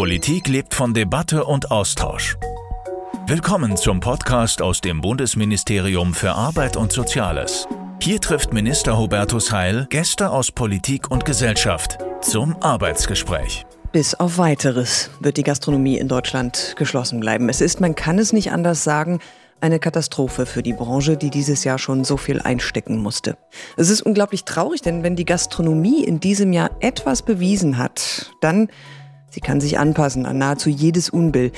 Politik lebt von Debatte und Austausch. Willkommen zum Podcast aus dem Bundesministerium für Arbeit und Soziales. Hier trifft Minister Hubertus Heil Gäste aus Politik und Gesellschaft zum Arbeitsgespräch. Bis auf weiteres wird die Gastronomie in Deutschland geschlossen bleiben. Es ist, man kann es nicht anders sagen, eine Katastrophe für die Branche, die dieses Jahr schon so viel einstecken musste. Es ist unglaublich traurig, denn wenn die Gastronomie in diesem Jahr etwas bewiesen hat, dann Sie kann sich anpassen an nahezu jedes Unbill.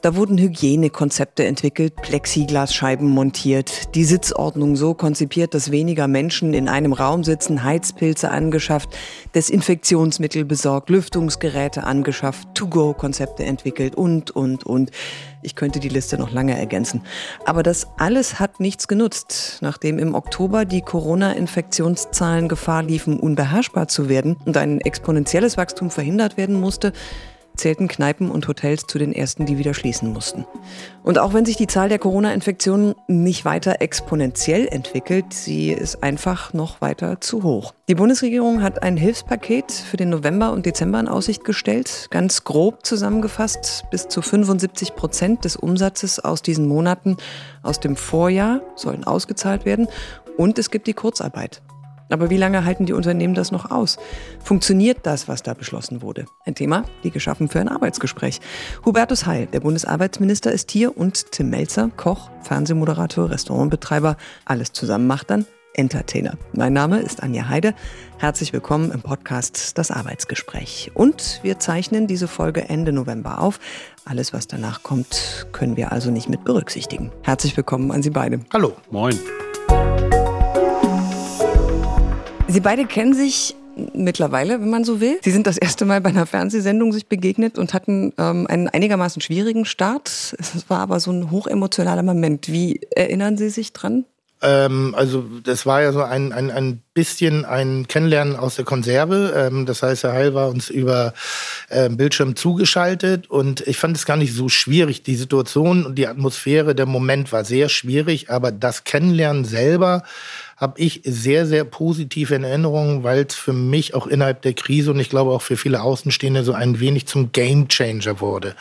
Da wurden Hygienekonzepte entwickelt, Plexiglasscheiben montiert, die Sitzordnung so konzipiert, dass weniger Menschen in einem Raum sitzen, Heizpilze angeschafft, Desinfektionsmittel besorgt, Lüftungsgeräte angeschafft, To-Go-Konzepte entwickelt und, und, und. Ich könnte die Liste noch lange ergänzen. Aber das alles hat nichts genutzt, nachdem im Oktober die Corona-Infektionszahlen Gefahr liefen, unbeherrschbar zu werden und ein exponentielles Wachstum verhindert werden musste zählten Kneipen und Hotels zu den ersten, die wieder schließen mussten. Und auch wenn sich die Zahl der Corona-Infektionen nicht weiter exponentiell entwickelt, sie ist einfach noch weiter zu hoch. Die Bundesregierung hat ein Hilfspaket für den November und Dezember in Aussicht gestellt. Ganz grob zusammengefasst, bis zu 75 Prozent des Umsatzes aus diesen Monaten aus dem Vorjahr sollen ausgezahlt werden. Und es gibt die Kurzarbeit. Aber wie lange halten die Unternehmen das noch aus? Funktioniert das, was da beschlossen wurde? Ein Thema, wie geschaffen für ein Arbeitsgespräch. Hubertus Heil, der Bundesarbeitsminister, ist hier und Tim Melzer, Koch, Fernsehmoderator, Restaurantbetreiber. Alles zusammen macht dann Entertainer. Mein Name ist Anja Heide. Herzlich willkommen im Podcast Das Arbeitsgespräch. Und wir zeichnen diese Folge Ende November auf. Alles, was danach kommt, können wir also nicht mit berücksichtigen. Herzlich willkommen an Sie beide. Hallo. Moin. Sie beide kennen sich mittlerweile, wenn man so will. Sie sind das erste Mal bei einer Fernsehsendung sich begegnet und hatten ähm, einen einigermaßen schwierigen Start. Es war aber so ein hochemotionaler Moment. Wie erinnern Sie sich dran? Ähm, also das war ja so ein, ein, ein bisschen ein Kennenlernen aus der Konserve. Ähm, das heißt, Herr Heil war uns über äh, Bildschirm zugeschaltet und ich fand es gar nicht so schwierig. Die Situation und die Atmosphäre, der Moment war sehr schwierig, aber das Kennenlernen selber habe ich sehr, sehr positive in Erinnerung, weil es für mich auch innerhalb der Krise und ich glaube auch für viele Außenstehende so ein wenig zum Gamechanger wurde.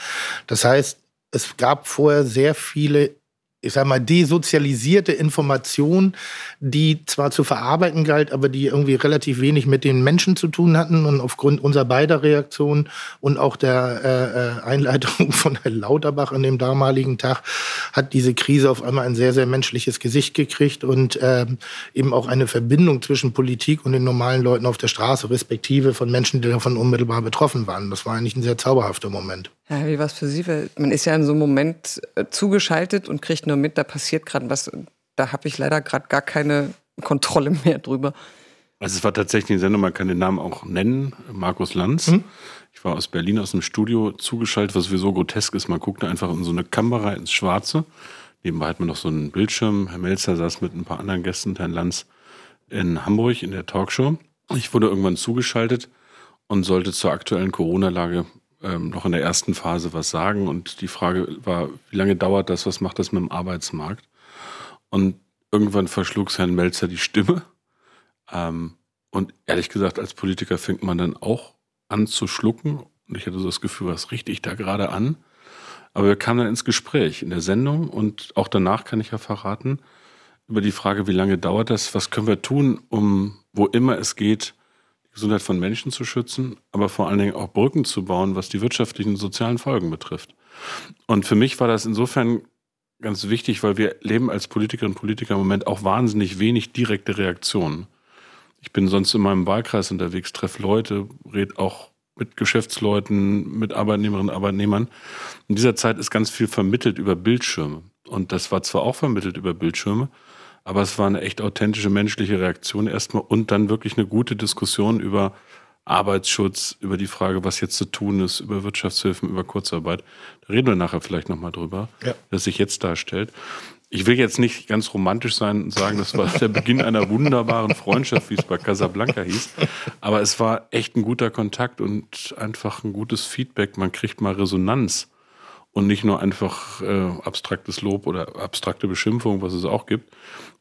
Das heißt, es gab vorher sehr viele ich sag mal, desozialisierte Information, die zwar zu verarbeiten galt, aber die irgendwie relativ wenig mit den Menschen zu tun hatten. Und aufgrund unserer beider Reaktionen und auch der äh, äh Einleitung von Herrn Lauterbach an dem damaligen Tag hat diese Krise auf einmal ein sehr, sehr menschliches Gesicht gekriegt und ähm, eben auch eine Verbindung zwischen Politik und den normalen Leuten auf der Straße, respektive von Menschen, die davon unmittelbar betroffen waren. Das war eigentlich ein sehr zauberhafter Moment. Ja, wie war es für Sie? Man ist ja in so einem Moment äh, zugeschaltet und kriegt nur mit, da passiert gerade was. Da habe ich leider gerade gar keine Kontrolle mehr drüber. Also es war tatsächlich eine Sendung, man kann den Namen auch nennen, Markus Lanz. Mhm. Ich war aus Berlin aus dem Studio zugeschaltet, was sowieso grotesk ist. Man guckte einfach in so eine Kamera ins Schwarze. Nebenbei hat man noch so einen Bildschirm. Herr Melzer saß mit ein paar anderen Gästen, Herrn Lanz, in Hamburg in der Talkshow. Ich wurde irgendwann zugeschaltet und sollte zur aktuellen Corona-Lage ähm, noch in der ersten Phase was sagen. Und die Frage war, wie lange dauert das? Was macht das mit dem Arbeitsmarkt? Und irgendwann verschlug Herrn Melzer die Stimme. Ähm, und ehrlich gesagt, als Politiker fängt man dann auch an zu schlucken. Und ich hatte so das Gefühl, was richte ich da gerade an? Aber wir kamen dann ins Gespräch in der Sendung und auch danach kann ich ja verraten, über die Frage, wie lange dauert das, was können wir tun, um wo immer es geht, Gesundheit von Menschen zu schützen, aber vor allen Dingen auch Brücken zu bauen, was die wirtschaftlichen und sozialen Folgen betrifft. Und für mich war das insofern ganz wichtig, weil wir leben als Politikerinnen und Politiker im Moment auch wahnsinnig wenig direkte Reaktionen. Ich bin sonst in meinem Wahlkreis unterwegs, treffe Leute, rede auch mit Geschäftsleuten, mit Arbeitnehmerinnen und Arbeitnehmern. In dieser Zeit ist ganz viel vermittelt über Bildschirme. Und das war zwar auch vermittelt über Bildschirme, aber es war eine echt authentische menschliche Reaktion erstmal und dann wirklich eine gute Diskussion über Arbeitsschutz, über die Frage, was jetzt zu tun ist, über Wirtschaftshilfen, über Kurzarbeit. Da reden wir nachher vielleicht nochmal drüber, ja. das sich jetzt darstellt. Ich will jetzt nicht ganz romantisch sein und sagen, das war der Beginn einer wunderbaren Freundschaft, wie es bei Casablanca hieß. Aber es war echt ein guter Kontakt und einfach ein gutes Feedback. Man kriegt mal Resonanz und nicht nur einfach äh, abstraktes Lob oder abstrakte Beschimpfung, was es auch gibt,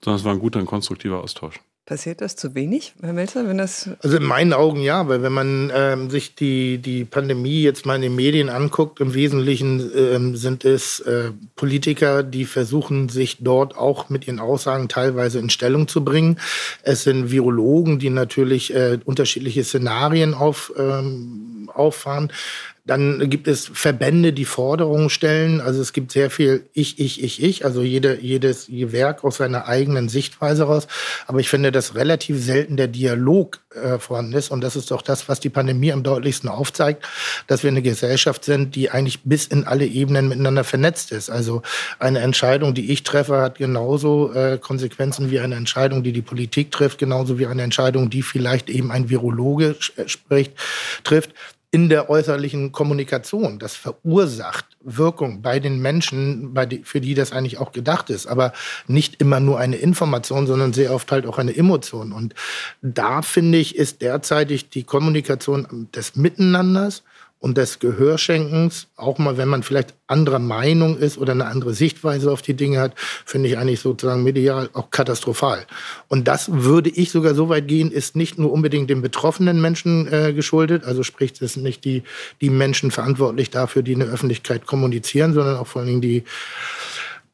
sondern es war ein guter und konstruktiver Austausch. Passiert das zu wenig, Herr Melzer, wenn das. Also in meinen Augen ja, weil wenn man ähm, sich die, die Pandemie jetzt mal in den Medien anguckt, im Wesentlichen ähm, sind es äh, Politiker, die versuchen, sich dort auch mit ihren Aussagen teilweise in Stellung zu bringen. Es sind Virologen, die natürlich äh, unterschiedliche Szenarien auf, ähm, auffahren. Dann gibt es Verbände, die Forderungen stellen. Also es gibt sehr viel Ich, ich, ich, ich. Also jede, jedes Werk aus seiner eigenen Sichtweise raus. Aber ich finde, dass relativ selten der Dialog äh, vorhanden ist. Und das ist doch das, was die Pandemie am deutlichsten aufzeigt, dass wir eine Gesellschaft sind, die eigentlich bis in alle Ebenen miteinander vernetzt ist. Also eine Entscheidung, die ich treffe, hat genauso äh, Konsequenzen wie eine Entscheidung, die die Politik trifft, genauso wie eine Entscheidung, die vielleicht eben ein Virologe äh, spricht, trifft in der äußerlichen Kommunikation. Das verursacht Wirkung bei den Menschen, bei die, für die das eigentlich auch gedacht ist. Aber nicht immer nur eine Information, sondern sehr oft halt auch eine Emotion. Und da finde ich, ist derzeitig die Kommunikation des Miteinanders und des Gehörschenkens, auch mal, wenn man vielleicht anderer Meinung ist oder eine andere Sichtweise auf die Dinge hat, finde ich eigentlich sozusagen medial auch katastrophal. Und das würde ich sogar so weit gehen, ist nicht nur unbedingt den betroffenen Menschen äh, geschuldet, also sprich, es sind nicht die, die Menschen verantwortlich dafür, die in der Öffentlichkeit kommunizieren, sondern auch vor allen Dingen die,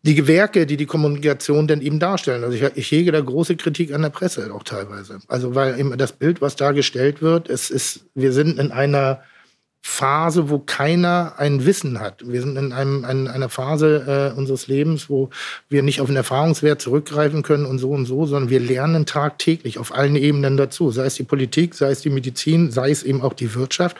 die Gewerke, die die Kommunikation denn eben darstellen. Also ich, ich hege da große Kritik an der Presse auch teilweise. Also weil eben das Bild, was dargestellt wird, es ist, wir sind in einer Phase, wo keiner ein Wissen hat. Wir sind in einem, ein, einer Phase äh, unseres Lebens, wo wir nicht auf den Erfahrungswert zurückgreifen können und so und so, sondern wir lernen tagtäglich auf allen Ebenen dazu, sei es die Politik, sei es die Medizin, sei es eben auch die Wirtschaft.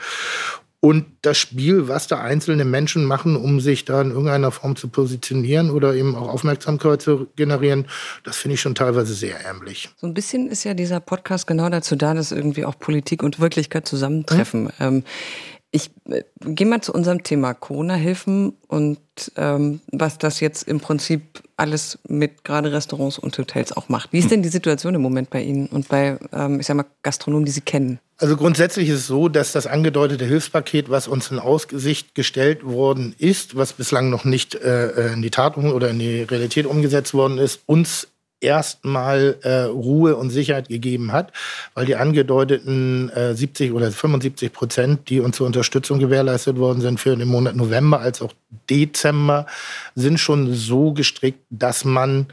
Und das Spiel, was da einzelne Menschen machen, um sich da in irgendeiner Form zu positionieren oder eben auch Aufmerksamkeit zu generieren, das finde ich schon teilweise sehr ärmlich. So ein bisschen ist ja dieser Podcast genau dazu da, dass irgendwie auch Politik und Wirklichkeit zusammentreffen. Mhm. Ähm, ich äh, gehe mal zu unserem Thema Corona-Hilfen und ähm, was das jetzt im Prinzip alles mit gerade Restaurants und Hotels auch macht. Wie ist denn die Situation im Moment bei Ihnen und bei, ähm, ich sag mal, Gastronomen, die Sie kennen? Also grundsätzlich ist es so, dass das angedeutete Hilfspaket, was uns in Aussicht gestellt worden ist, was bislang noch nicht äh, äh in die Tat oder in die Realität umgesetzt worden ist, uns erstmal äh, Ruhe und Sicherheit gegeben hat, weil die angedeuteten äh, 70 oder 75 Prozent, die uns zur Unterstützung gewährleistet worden sind für den Monat November als auch Dezember, sind schon so gestrickt, dass man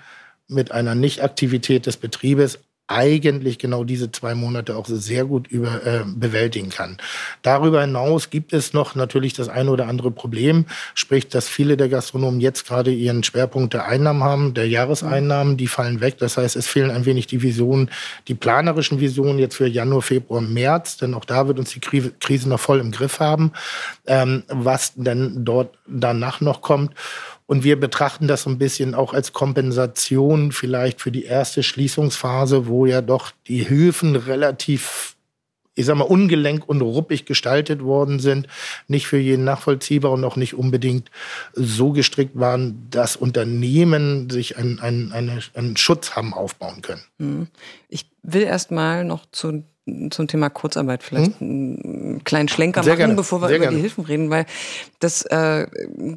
mit einer Nichtaktivität des Betriebes eigentlich genau diese zwei Monate auch sehr gut über, äh, bewältigen kann. Darüber hinaus gibt es noch natürlich das eine oder andere Problem, sprich, dass viele der Gastronomen jetzt gerade ihren Schwerpunkt der Einnahmen haben, der Jahreseinnahmen, die fallen weg. Das heißt, es fehlen ein wenig die Visionen, die planerischen Visionen jetzt für Januar, Februar, März, denn auch da wird uns die Krise noch voll im Griff haben, ähm, was denn dort danach noch kommt. Und wir betrachten das so ein bisschen auch als Kompensation vielleicht für die erste Schließungsphase, wo ja doch die Hilfen relativ ich sag mal, ungelenk und ruppig gestaltet worden sind, nicht für jeden nachvollziehbar und auch nicht unbedingt so gestrickt waren, dass Unternehmen sich einen, einen, einen Schutz haben aufbauen können. Mhm. Ich will erst mal noch zu zum Thema Kurzarbeit vielleicht hm? einen kleinen Schlenker Sehr machen, gerne. bevor wir Sehr über gerne. die Hilfen reden, weil das äh,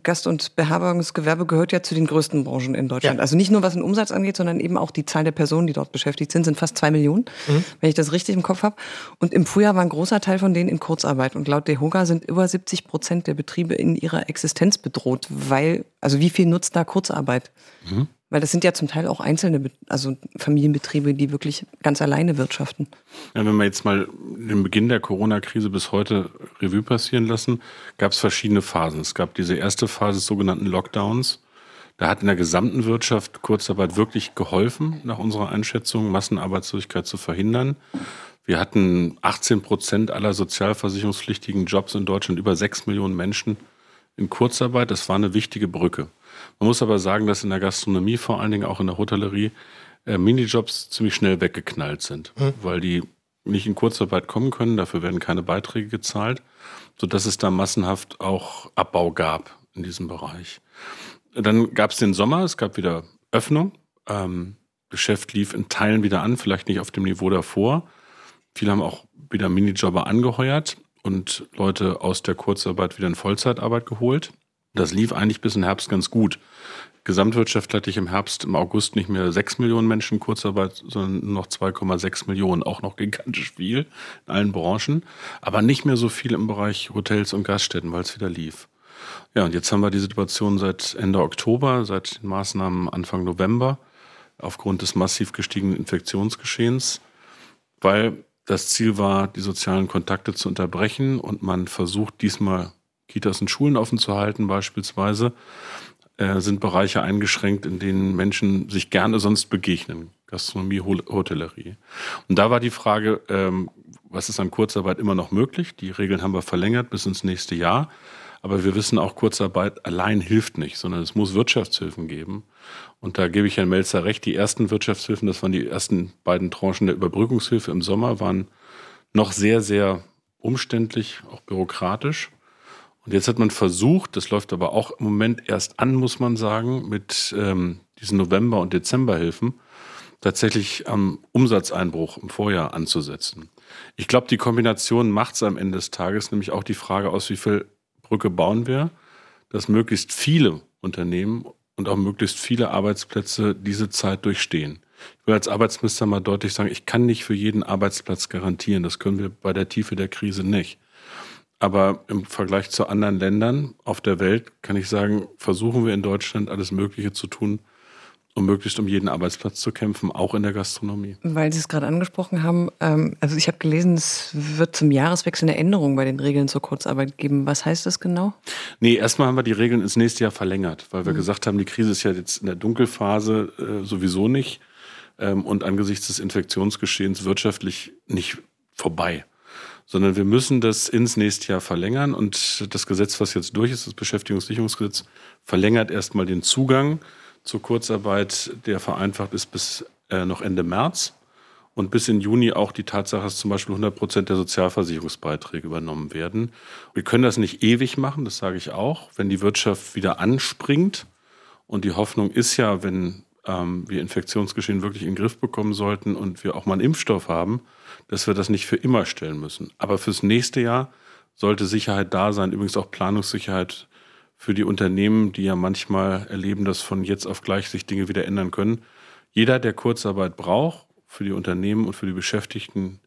Gast- und Beherbergungsgewerbe gehört ja zu den größten Branchen in Deutschland. Ja. Also nicht nur was den Umsatz angeht, sondern eben auch die Zahl der Personen, die dort beschäftigt sind, sind fast zwei Millionen, mhm. wenn ich das richtig im Kopf habe. Und im Frühjahr war ein großer Teil von denen in Kurzarbeit. Und laut DEHOGA sind über 70 Prozent der Betriebe in ihrer Existenz bedroht, weil, also wie viel nutzt da Kurzarbeit? Mhm. Weil das sind ja zum Teil auch einzelne, also Familienbetriebe, die wirklich ganz alleine wirtschaften. Ja, wenn wir jetzt mal den Beginn der Corona-Krise bis heute Revue passieren lassen, gab es verschiedene Phasen. Es gab diese erste Phase des sogenannten Lockdowns. Da hat in der gesamten Wirtschaft Kurzarbeit wirklich geholfen, nach unserer Einschätzung, Massenarbeitslosigkeit zu verhindern. Wir hatten 18 Prozent aller sozialversicherungspflichtigen Jobs in Deutschland, über 6 Millionen Menschen in Kurzarbeit. Das war eine wichtige Brücke. Man muss aber sagen, dass in der Gastronomie, vor allen Dingen auch in der Hotellerie, äh, Minijobs ziemlich schnell weggeknallt sind, mhm. weil die nicht in Kurzarbeit kommen können, dafür werden keine Beiträge gezahlt, sodass es da massenhaft auch Abbau gab in diesem Bereich. Dann gab es den Sommer, es gab wieder Öffnung. Ähm, Geschäft lief in Teilen wieder an, vielleicht nicht auf dem Niveau davor. Viele haben auch wieder Minijobber angeheuert und Leute aus der Kurzarbeit wieder in Vollzeitarbeit geholt. Das lief eigentlich bis in Herbst ganz gut. Gesamtwirtschaft hatte ich im Herbst, im August nicht mehr 6 Millionen Menschen Kurzarbeit, sondern noch 2,6 Millionen. Auch noch gigantisch viel in allen Branchen. Aber nicht mehr so viel im Bereich Hotels und Gaststätten, weil es wieder lief. Ja, und jetzt haben wir die Situation seit Ende Oktober, seit den Maßnahmen Anfang November, aufgrund des massiv gestiegenen Infektionsgeschehens, weil das Ziel war, die sozialen Kontakte zu unterbrechen und man versucht diesmal Kitas und Schulen offen zu halten beispielsweise, äh, sind Bereiche eingeschränkt, in denen Menschen sich gerne sonst begegnen. Gastronomie, Hotellerie. Und da war die Frage, ähm, was ist an Kurzarbeit immer noch möglich? Die Regeln haben wir verlängert bis ins nächste Jahr. Aber wir wissen auch, Kurzarbeit allein hilft nicht, sondern es muss Wirtschaftshilfen geben. Und da gebe ich Herrn Melzer recht. Die ersten Wirtschaftshilfen, das waren die ersten beiden Tranchen der Überbrückungshilfe im Sommer, waren noch sehr, sehr umständlich, auch bürokratisch. Und jetzt hat man versucht, das läuft aber auch im Moment erst an, muss man sagen, mit ähm, diesen November- und Dezemberhilfen tatsächlich am Umsatzeinbruch im Vorjahr anzusetzen. Ich glaube, die Kombination macht es am Ende des Tages, nämlich auch die Frage aus, wie viel Brücke bauen wir, dass möglichst viele Unternehmen und auch möglichst viele Arbeitsplätze diese Zeit durchstehen. Ich will als Arbeitsminister mal deutlich sagen, ich kann nicht für jeden Arbeitsplatz garantieren. Das können wir bei der Tiefe der Krise nicht. Aber im Vergleich zu anderen Ländern auf der Welt kann ich sagen, versuchen wir in Deutschland alles Mögliche zu tun, um möglichst um jeden Arbeitsplatz zu kämpfen, auch in der Gastronomie. Weil Sie es gerade angesprochen haben, ähm, also ich habe gelesen, es wird zum Jahreswechsel eine Änderung bei den Regeln zur Kurzarbeit geben. Was heißt das genau? Nee, erstmal haben wir die Regeln ins nächste Jahr verlängert, weil wir mhm. gesagt haben, die Krise ist ja jetzt in der Dunkelphase äh, sowieso nicht ähm, und angesichts des Infektionsgeschehens wirtschaftlich nicht vorbei sondern wir müssen das ins nächste Jahr verlängern. Und das Gesetz, was jetzt durch ist, das Beschäftigungssicherungsgesetz, verlängert erstmal den Zugang zur Kurzarbeit, der vereinfacht ist bis äh, noch Ende März. Und bis in Juni auch die Tatsache, dass zum Beispiel 100 Prozent der Sozialversicherungsbeiträge übernommen werden. Wir können das nicht ewig machen, das sage ich auch. Wenn die Wirtschaft wieder anspringt, und die Hoffnung ist ja, wenn ähm, wir Infektionsgeschehen wirklich in den Griff bekommen sollten und wir auch mal einen Impfstoff haben, dass wir das nicht für immer stellen müssen. Aber fürs nächste Jahr sollte Sicherheit da sein, übrigens auch Planungssicherheit für die Unternehmen, die ja manchmal erleben, dass von jetzt auf gleich sich Dinge wieder ändern können. Jeder, der Kurzarbeit braucht, für die Unternehmen und für die Beschäftigten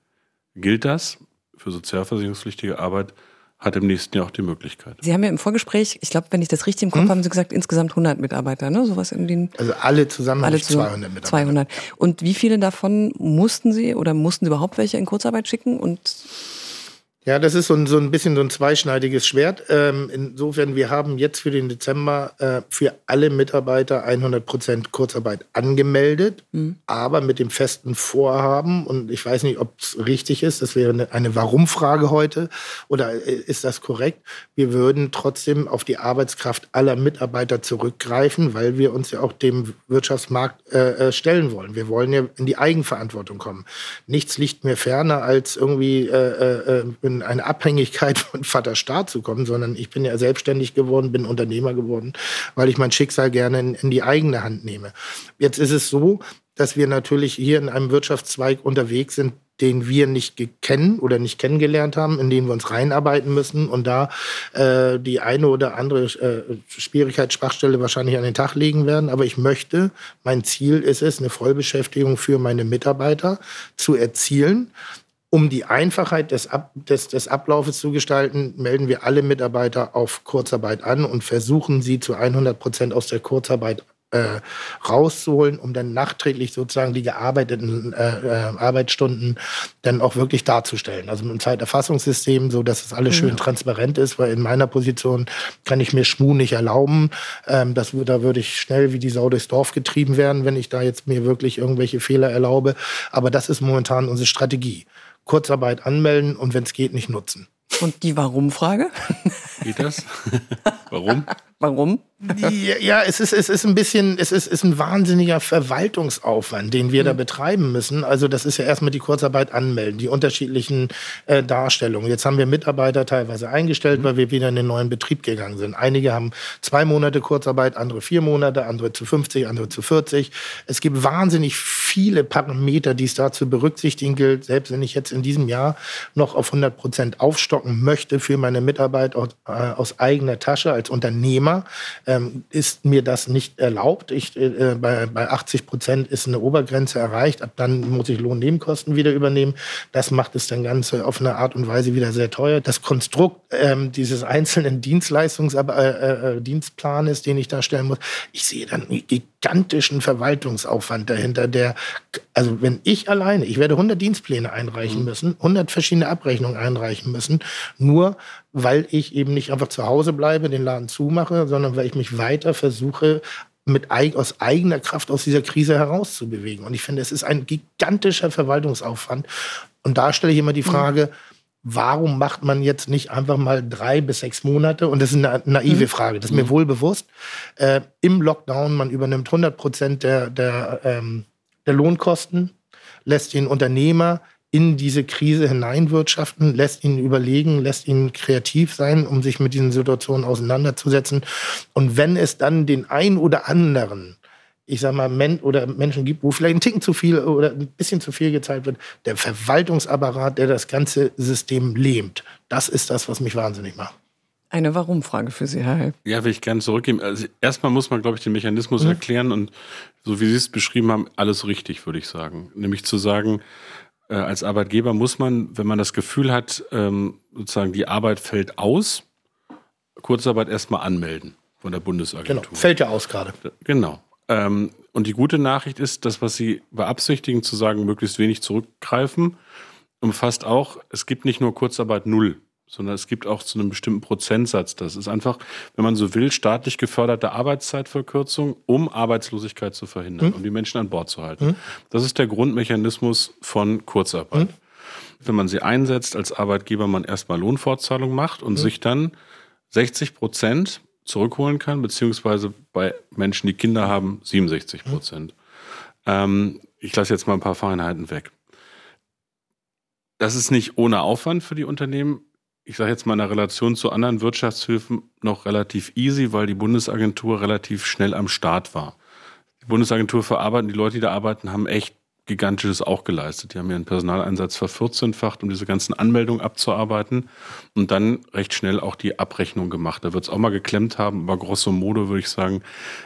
gilt das. Für sozialversicherungspflichtige Arbeit hat im nächsten Jahr auch die Möglichkeit. Sie haben ja im Vorgespräch, ich glaube, wenn ich das richtig im Kopf hm? habe, Sie gesagt, insgesamt 100 Mitarbeiter, ne? Sowas in den. Also alle zusammen alle 200 Mitarbeiter. 200. Und wie viele davon mussten Sie oder mussten Sie überhaupt welche in Kurzarbeit schicken? Und ja, das ist so ein, so ein bisschen so ein zweischneidiges Schwert. Ähm, insofern, wir haben jetzt für den Dezember äh, für alle Mitarbeiter 100 Prozent Kurzarbeit angemeldet, mhm. aber mit dem festen Vorhaben, und ich weiß nicht, ob es richtig ist, das wäre eine, eine Warum-Frage heute, oder äh, ist das korrekt? Wir würden trotzdem auf die Arbeitskraft aller Mitarbeiter zurückgreifen, weil wir uns ja auch dem Wirtschaftsmarkt äh, äh stellen wollen. Wir wollen ja in die Eigenverantwortung kommen. Nichts liegt mir ferner als irgendwie äh, äh, äh in eine Abhängigkeit von Vater Staat zu kommen, sondern ich bin ja selbstständig geworden, bin Unternehmer geworden, weil ich mein Schicksal gerne in, in die eigene Hand nehme. Jetzt ist es so, dass wir natürlich hier in einem Wirtschaftszweig unterwegs sind, den wir nicht kennen oder nicht kennengelernt haben, in den wir uns reinarbeiten müssen und da äh, die eine oder andere äh, Schwierigkeit, Schwachstelle wahrscheinlich an den Tag legen werden. Aber ich möchte, mein Ziel ist es, eine Vollbeschäftigung für meine Mitarbeiter zu erzielen. Um die Einfachheit des, Ab des, des Ablaufes zu gestalten, melden wir alle Mitarbeiter auf Kurzarbeit an und versuchen sie zu 100 Prozent aus der Kurzarbeit äh, rauszuholen, um dann nachträglich sozusagen die gearbeiteten äh, äh, Arbeitsstunden dann auch wirklich darzustellen. Also mit einem Zeiterfassungssystem, so dass es alles schön ja. transparent ist, weil in meiner Position kann ich mir Schmu nicht erlauben. Ähm, das, da würde ich schnell wie die Sau durchs Dorf getrieben werden, wenn ich da jetzt mir wirklich irgendwelche Fehler erlaube. Aber das ist momentan unsere Strategie. Kurzarbeit anmelden und wenn es geht, nicht nutzen. Und die Warum-Frage? Geht das? Warum? Warum? ja, es ist, es ist ein bisschen, es ist, ist ein wahnsinniger Verwaltungsaufwand, den wir mhm. da betreiben müssen. Also das ist ja erstmal die Kurzarbeit anmelden, die unterschiedlichen äh, Darstellungen. Jetzt haben wir Mitarbeiter teilweise eingestellt, mhm. weil wir wieder in den neuen Betrieb gegangen sind. Einige haben zwei Monate Kurzarbeit, andere vier Monate, andere zu 50, andere zu 40. Es gibt wahnsinnig viele Parameter, die es da zu berücksichtigen gilt. Selbst wenn ich jetzt in diesem Jahr noch auf 100 Prozent aufstocken möchte für meine Mitarbeiter, aus eigener Tasche als Unternehmer ähm, ist mir das nicht erlaubt. Ich, äh, bei, bei 80 Prozent ist eine Obergrenze erreicht. Ab dann muss ich Lohnnebenkosten wieder übernehmen. Das macht es dann Ganze auf eine Art und Weise wieder sehr teuer. Das Konstrukt ähm, dieses einzelnen Dienstleistungs äh, äh, Dienstplanes, den ich darstellen muss, ich sehe dann einen gigantischen Verwaltungsaufwand dahinter, der, also wenn ich alleine, ich werde 100 Dienstpläne einreichen mhm. müssen, 100 verschiedene Abrechnungen einreichen müssen, nur weil ich eben nicht einfach zu Hause bleibe, den Laden zumache, sondern weil ich mich weiter versuche, mit aus eigener Kraft aus dieser Krise herauszubewegen. Und ich finde, es ist ein gigantischer Verwaltungsaufwand. Und da stelle ich immer die mhm. Frage, warum macht man jetzt nicht einfach mal drei bis sechs Monate? Und das ist eine naive mhm. Frage, das ist mir mhm. wohl bewusst. Äh, Im Lockdown, man übernimmt 100 Prozent der, der, ähm, der Lohnkosten, lässt den Unternehmer in diese Krise hineinwirtschaften, lässt ihn überlegen, lässt ihn kreativ sein, um sich mit diesen Situationen auseinanderzusetzen. Und wenn es dann den ein oder anderen, ich sag mal, Men oder Menschen gibt, wo vielleicht ein Ticken zu viel oder ein bisschen zu viel gezahlt wird, der Verwaltungsapparat, der das ganze System lähmt, das ist das, was mich wahnsinnig macht. Eine Warum-Frage für Sie, Herr Heil. Ja, will ich gerne zurückgeben. Also erstmal muss man, glaube ich, den Mechanismus mhm. erklären und so wie Sie es beschrieben haben, alles richtig, würde ich sagen. Nämlich zu sagen, äh, als Arbeitgeber muss man, wenn man das Gefühl hat, ähm, sozusagen die Arbeit fällt aus, Kurzarbeit erstmal anmelden von der Bundesagentur. Genau, fällt ja aus gerade. Genau. Ähm, und die gute Nachricht ist, das, was Sie beabsichtigen, zu sagen, möglichst wenig zurückgreifen, umfasst auch, es gibt nicht nur Kurzarbeit null sondern es gibt auch zu einem bestimmten Prozentsatz. Das ist einfach, wenn man so will, staatlich geförderte Arbeitszeitverkürzung, um Arbeitslosigkeit zu verhindern, mhm. um die Menschen an Bord zu halten. Mhm. Das ist der Grundmechanismus von Kurzarbeit. Mhm. Wenn man sie einsetzt als Arbeitgeber, man erstmal Lohnfortzahlung macht und hm? sich dann 60 Prozent zurückholen kann, beziehungsweise bei Menschen, die Kinder haben, 67 Prozent. Ähm, ich lasse jetzt mal ein paar Feinheiten weg. Das ist nicht ohne Aufwand für die Unternehmen ich sage jetzt mal in der Relation zu anderen Wirtschaftshilfen noch relativ easy, weil die Bundesagentur relativ schnell am Start war. Die Bundesagentur für Arbeit und die Leute, die da arbeiten, haben echt gigantisches auch geleistet. Die haben ihren Personaleinsatz vervierzehnfacht, um diese ganzen Anmeldungen abzuarbeiten und dann recht schnell auch die Abrechnung gemacht. Da wird es auch mal geklemmt haben, aber grosso modo würde ich sagen,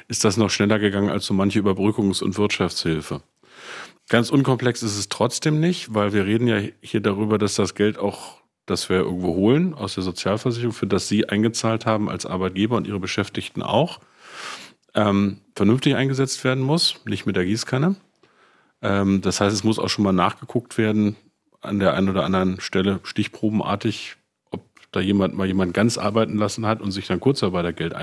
ist das noch schneller gegangen als so manche Überbrückungs- und Wirtschaftshilfe. Ganz unkomplex ist es trotzdem nicht, weil wir reden ja hier darüber, dass das Geld auch das wir irgendwo holen aus der Sozialversicherung, für das Sie eingezahlt haben als Arbeitgeber und Ihre Beschäftigten auch, ähm, vernünftig eingesetzt werden muss, nicht mit der Gießkanne. Ähm, das heißt, es muss auch schon mal nachgeguckt werden an der einen oder anderen Stelle, stichprobenartig, da jemand mal jemand ganz arbeiten lassen hat und sich dann Kurzarbeitergeld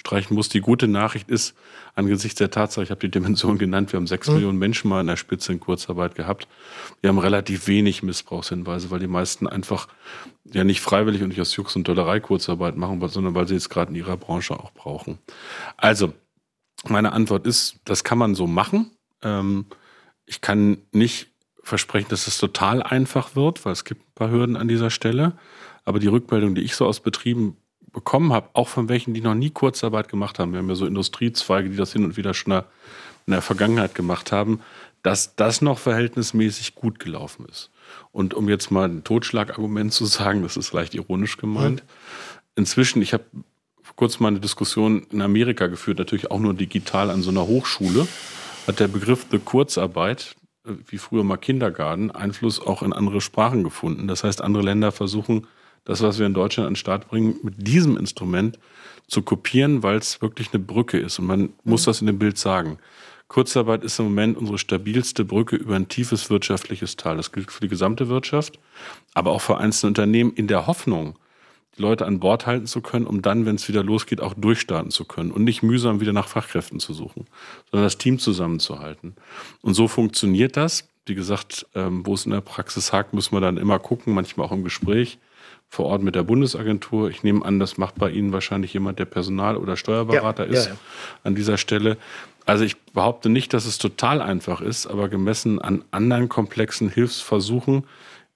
einstreichen muss. Die gute Nachricht ist, angesichts der Tatsache, ich habe die Dimension genannt, wir haben sechs mhm. Millionen Menschen mal in der Spitze in Kurzarbeit gehabt. Wir haben relativ wenig Missbrauchshinweise, weil die meisten einfach ja nicht freiwillig und nicht aus Jux und Dollerei Kurzarbeit machen, sondern weil sie jetzt gerade in ihrer Branche auch brauchen. Also, meine Antwort ist, das kann man so machen. Ähm, ich kann nicht versprechen, dass es total einfach wird, weil es gibt ein paar Hürden an dieser Stelle. Aber die Rückmeldung, die ich so aus Betrieben bekommen habe, auch von welchen, die noch nie Kurzarbeit gemacht haben, wir haben ja so Industriezweige, die das hin und wieder schon in der Vergangenheit gemacht haben, dass das noch verhältnismäßig gut gelaufen ist. Und um jetzt mal ein Totschlagargument zu sagen, das ist leicht ironisch gemeint. Inzwischen, ich habe kurz mal eine Diskussion in Amerika geführt, natürlich auch nur digital an so einer Hochschule, hat der Begriff The Kurzarbeit, äh, wie früher mal Kindergarten, Einfluss auch in andere Sprachen gefunden. Das heißt, andere Länder versuchen, das, was wir in Deutschland an den Start bringen, mit diesem Instrument zu kopieren, weil es wirklich eine Brücke ist. Und man muss das in dem Bild sagen. Kurzarbeit ist im Moment unsere stabilste Brücke über ein tiefes wirtschaftliches Tal. Das gilt für die gesamte Wirtschaft, aber auch für einzelne Unternehmen in der Hoffnung, die Leute an Bord halten zu können, um dann, wenn es wieder losgeht, auch durchstarten zu können und nicht mühsam wieder nach Fachkräften zu suchen, sondern das Team zusammenzuhalten. Und so funktioniert das. Wie gesagt, ähm, wo es in der Praxis hakt, muss man dann immer gucken, manchmal auch im Gespräch vor Ort mit der Bundesagentur. Ich nehme an, das macht bei Ihnen wahrscheinlich jemand, der Personal- oder Steuerberater ja, ist ja, ja. an dieser Stelle. Also ich behaupte nicht, dass es total einfach ist, aber gemessen an anderen komplexen Hilfsversuchen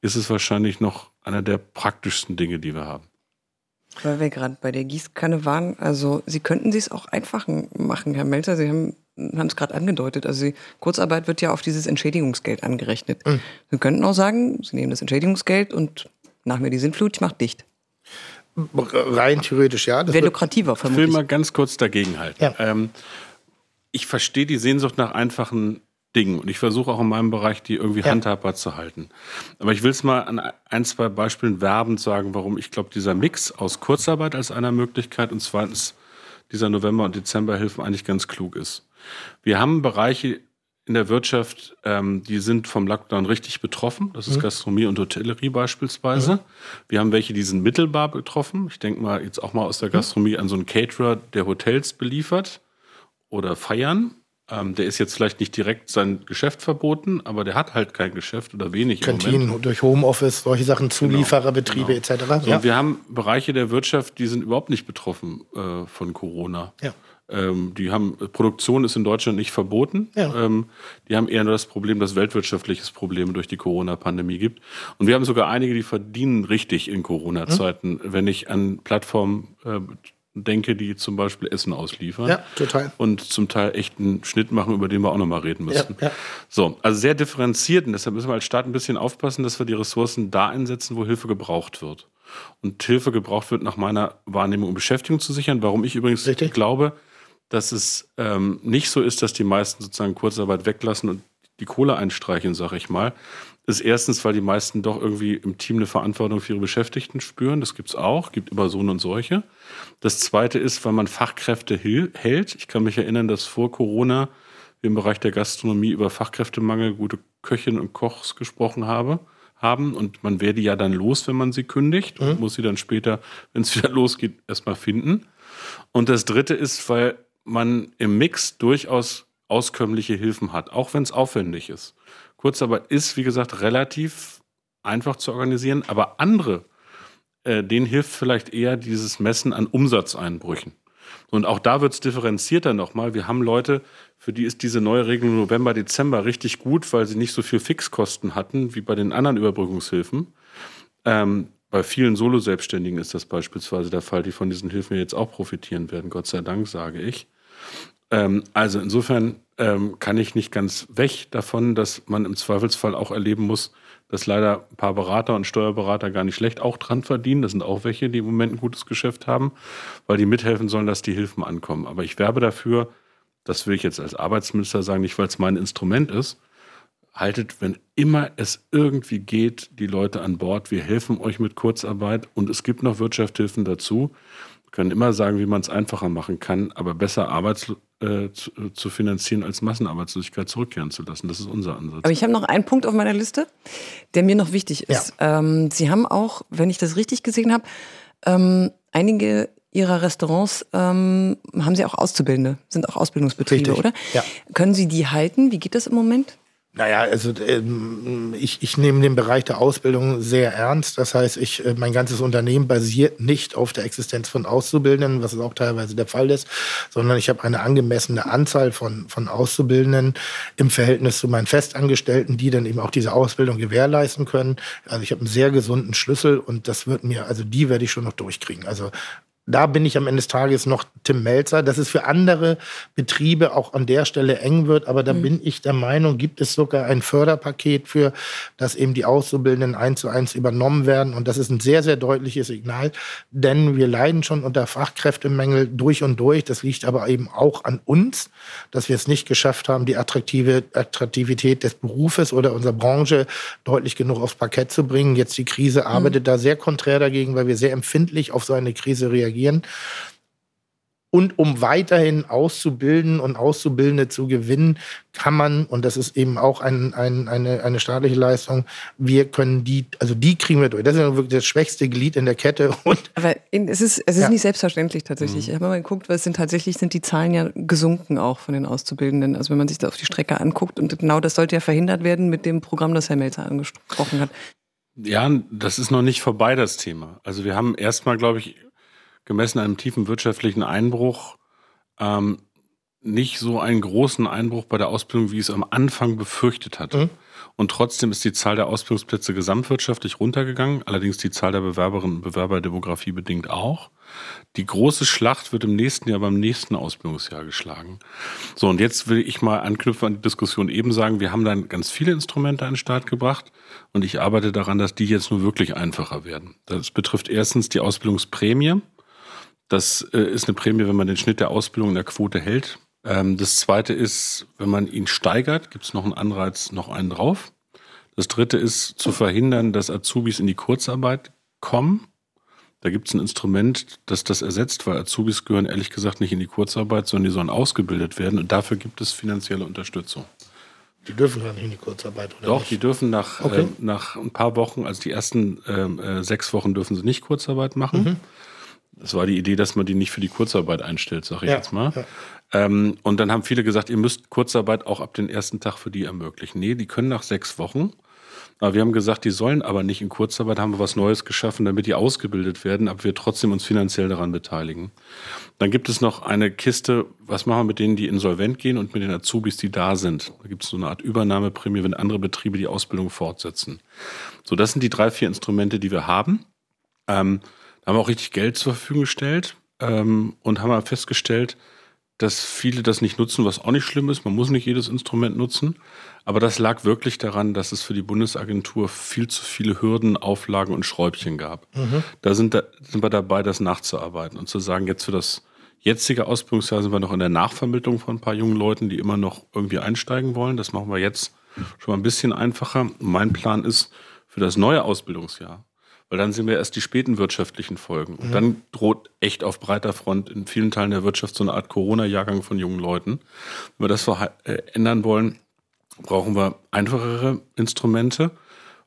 ist es wahrscheinlich noch einer der praktischsten Dinge, die wir haben. Weil wir gerade bei der Gießkanne waren, also Sie könnten Sie es auch einfach machen, Herr Melzer. Sie haben haben es gerade angedeutet. Also die Kurzarbeit wird ja auf dieses Entschädigungsgeld angerechnet. Mhm. Sie könnten auch sagen, Sie nehmen das Entschädigungsgeld und nach mir die Sintflut, ich mach dicht. Rein theoretisch, ja. Wäre lukrativer, vermutlich. Ich will mal ganz kurz dagegenhalten. Ja. Ähm, ich verstehe die Sehnsucht nach einfachen Dingen und ich versuche auch in meinem Bereich, die irgendwie ja. handhabbar zu halten. Aber ich will es mal an ein, zwei Beispielen werbend sagen, warum ich glaube, dieser Mix aus Kurzarbeit als einer Möglichkeit und zweitens dieser November- und Dezemberhilfen eigentlich ganz klug ist. Wir haben Bereiche in der Wirtschaft, ähm, die sind vom Lockdown richtig betroffen. Das ist mhm. Gastronomie und Hotellerie beispielsweise. Mhm. Wir haben welche, die sind mittelbar betroffen. Ich denke mal jetzt auch mal aus der Gastronomie an so einen Caterer, der Hotels beliefert oder feiern. Ähm, der ist jetzt vielleicht nicht direkt sein Geschäft verboten, aber der hat halt kein Geschäft oder wenig. Kantinen durch Homeoffice, solche Sachen, Zuliefererbetriebe genau, genau. etc. So, ja. wir haben Bereiche der Wirtschaft, die sind überhaupt nicht betroffen äh, von Corona. Ja. Ähm, die haben, Produktion ist in Deutschland nicht verboten. Ja. Ähm, die haben eher nur das Problem, dass weltwirtschaftliches Problem durch die Corona-Pandemie gibt. Und wir haben sogar einige, die verdienen richtig in Corona-Zeiten, mhm. wenn ich an Plattformen äh, denke, die zum Beispiel Essen ausliefern. Ja, total. Und zum Teil echt einen Schnitt machen, über den wir auch nochmal reden müssen. Ja, ja. So, also sehr differenziert und deshalb müssen wir als Staat ein bisschen aufpassen, dass wir die Ressourcen da einsetzen, wo Hilfe gebraucht wird. Und Hilfe gebraucht wird nach meiner Wahrnehmung, um Beschäftigung zu sichern. Warum ich übrigens Richtig. glaube, dass es ähm, nicht so ist, dass die meisten sozusagen Kurzarbeit weglassen und die Kohle einstreichen, sage ich mal, ist erstens, weil die meisten doch irgendwie im Team eine Verantwortung für ihre Beschäftigten spüren. Das gibt es auch, gibt über Sohn und solche. Das zweite ist, weil man Fachkräfte hält. Ich kann mich erinnern, dass vor Corona wir im Bereich der Gastronomie über Fachkräftemangel, gute Köchinnen und Kochs gesprochen habe, haben. Und man wäre die ja dann los, wenn man sie kündigt und mhm. muss sie dann später, wenn es wieder losgeht, erstmal finden. Und das dritte ist, weil man im Mix durchaus auskömmliche Hilfen hat, auch wenn es aufwendig ist. Kurzarbeit ist, wie gesagt, relativ einfach zu organisieren, aber andere, äh, denen hilft vielleicht eher dieses Messen an Umsatzeinbrüchen. Und auch da wird es differenzierter nochmal. Wir haben Leute, für die ist diese neue Regelung November, Dezember richtig gut, weil sie nicht so viel Fixkosten hatten wie bei den anderen Überbrückungshilfen. Ähm, bei vielen Solo-Selbstständigen ist das beispielsweise der Fall, die von diesen Hilfen jetzt auch profitieren werden, Gott sei Dank, sage ich. Ähm, also insofern ähm, kann ich nicht ganz weg davon, dass man im Zweifelsfall auch erleben muss, dass leider ein paar Berater und Steuerberater gar nicht schlecht auch dran verdienen. Das sind auch welche, die im Moment ein gutes Geschäft haben, weil die mithelfen sollen, dass die Hilfen ankommen. Aber ich werbe dafür, das will ich jetzt als Arbeitsminister sagen, nicht weil es mein Instrument ist, haltet, wenn immer es irgendwie geht, die Leute an Bord. Wir helfen euch mit Kurzarbeit und es gibt noch Wirtschaftshilfen dazu können immer sagen, wie man es einfacher machen kann, aber besser Arbeit äh, zu, äh, zu, finanzieren, als Massenarbeitslosigkeit zurückkehren zu lassen. Das ist unser Ansatz. Aber ich habe noch einen Punkt auf meiner Liste, der mir noch wichtig ist. Ja. Ähm, Sie haben auch, wenn ich das richtig gesehen habe, ähm, einige Ihrer Restaurants ähm, haben Sie auch Auszubildende, sind auch Ausbildungsbetriebe, richtig. oder? Ja. Können Sie die halten? Wie geht das im Moment? Naja, also ähm, ich, ich nehme den Bereich der Ausbildung sehr ernst. Das heißt, ich, äh, mein ganzes Unternehmen basiert nicht auf der Existenz von Auszubildenden, was auch teilweise der Fall ist, sondern ich habe eine angemessene Anzahl von, von Auszubildenden im Verhältnis zu meinen Festangestellten, die dann eben auch diese Ausbildung gewährleisten können. Also ich habe einen sehr gesunden Schlüssel und das wird mir, also die werde ich schon noch durchkriegen. Also da bin ich am Ende des Tages noch Tim Melzer, dass es für andere Betriebe auch an der Stelle eng wird. Aber da mhm. bin ich der Meinung, gibt es sogar ein Förderpaket für, dass eben die Auszubildenden eins zu eins übernommen werden. Und das ist ein sehr, sehr deutliches Signal, denn wir leiden schon unter Fachkräftemängel durch und durch. Das liegt aber eben auch an uns, dass wir es nicht geschafft haben, die attraktive Attraktivität des Berufes oder unserer Branche deutlich genug aufs Parkett zu bringen. Jetzt die Krise arbeitet mhm. da sehr konträr dagegen, weil wir sehr empfindlich auf so eine Krise reagieren reagieren. Und um weiterhin auszubilden und Auszubildende zu gewinnen, kann man, und das ist eben auch ein, ein, eine, eine staatliche Leistung, wir können die, also die kriegen wir durch. Das ist ja wirklich das schwächste Glied in der Kette. Und Aber es ist, es ist ja. nicht selbstverständlich tatsächlich. Mhm. Ich habe mal geguckt, weil es sind tatsächlich sind die Zahlen ja gesunken auch von den Auszubildenden. Also wenn man sich da auf die Strecke anguckt und genau das sollte ja verhindert werden mit dem Programm, das Herr Melzer angesprochen hat. Ja, das ist noch nicht vorbei, das Thema. Also wir haben erstmal, glaube ich, gemessen einem tiefen wirtschaftlichen Einbruch ähm, nicht so einen großen Einbruch bei der Ausbildung, wie es am Anfang befürchtet hatte. Mhm. Und trotzdem ist die Zahl der Ausbildungsplätze gesamtwirtschaftlich runtergegangen, allerdings die Zahl der Bewerberinnen und Bewerber Demografie bedingt auch. Die große Schlacht wird im nächsten Jahr beim nächsten Ausbildungsjahr geschlagen. So, und jetzt will ich mal anknüpfen an die Diskussion eben sagen, wir haben dann ganz viele Instrumente an den Start gebracht und ich arbeite daran, dass die jetzt nur wirklich einfacher werden. Das betrifft erstens die Ausbildungsprämie. Das äh, ist eine Prämie, wenn man den Schnitt der Ausbildung in der Quote hält. Ähm, das zweite ist, wenn man ihn steigert, gibt es noch einen Anreiz, noch einen drauf. Das dritte ist zu verhindern, dass Azubis in die Kurzarbeit kommen. Da gibt es ein Instrument, das das ersetzt, weil Azubis gehören ehrlich gesagt nicht in die Kurzarbeit, sondern die sollen ausgebildet werden. Und dafür gibt es finanzielle Unterstützung. Die dürfen gar nicht in die Kurzarbeit, oder? Doch, nicht? die dürfen nach, okay. äh, nach ein paar Wochen, also die ersten ähm, äh, sechs Wochen dürfen sie nicht Kurzarbeit machen. Mhm. Das war die Idee, dass man die nicht für die Kurzarbeit einstellt, sage ich ja, jetzt mal. Ja. Ähm, und dann haben viele gesagt, ihr müsst Kurzarbeit auch ab dem ersten Tag für die ermöglichen. Nee, die können nach sechs Wochen. Aber wir haben gesagt, die sollen aber nicht in Kurzarbeit, haben wir was Neues geschaffen, damit die ausgebildet werden, aber wir trotzdem uns finanziell daran beteiligen. Dann gibt es noch eine Kiste, was machen wir mit denen, die insolvent gehen und mit den Azubis, die da sind. Da gibt es so eine Art Übernahmeprämie, wenn andere Betriebe die Ausbildung fortsetzen. So, das sind die drei, vier Instrumente, die wir haben. Ähm, haben wir auch richtig Geld zur Verfügung gestellt ähm, und haben festgestellt, dass viele das nicht nutzen, was auch nicht schlimm ist. Man muss nicht jedes Instrument nutzen. Aber das lag wirklich daran, dass es für die Bundesagentur viel zu viele Hürden, Auflagen und Schräubchen gab. Mhm. Da, sind, da sind wir dabei, das nachzuarbeiten und zu sagen, jetzt für das jetzige Ausbildungsjahr sind wir noch in der Nachvermittlung von ein paar jungen Leuten, die immer noch irgendwie einsteigen wollen. Das machen wir jetzt schon mal ein bisschen einfacher. mein Plan ist, für das neue Ausbildungsjahr weil dann sehen wir erst die späten wirtschaftlichen Folgen. Und mhm. dann droht echt auf breiter Front in vielen Teilen der Wirtschaft so eine Art Corona-Jahrgang von jungen Leuten. Wenn wir das äh, ändern wollen, brauchen wir einfachere Instrumente.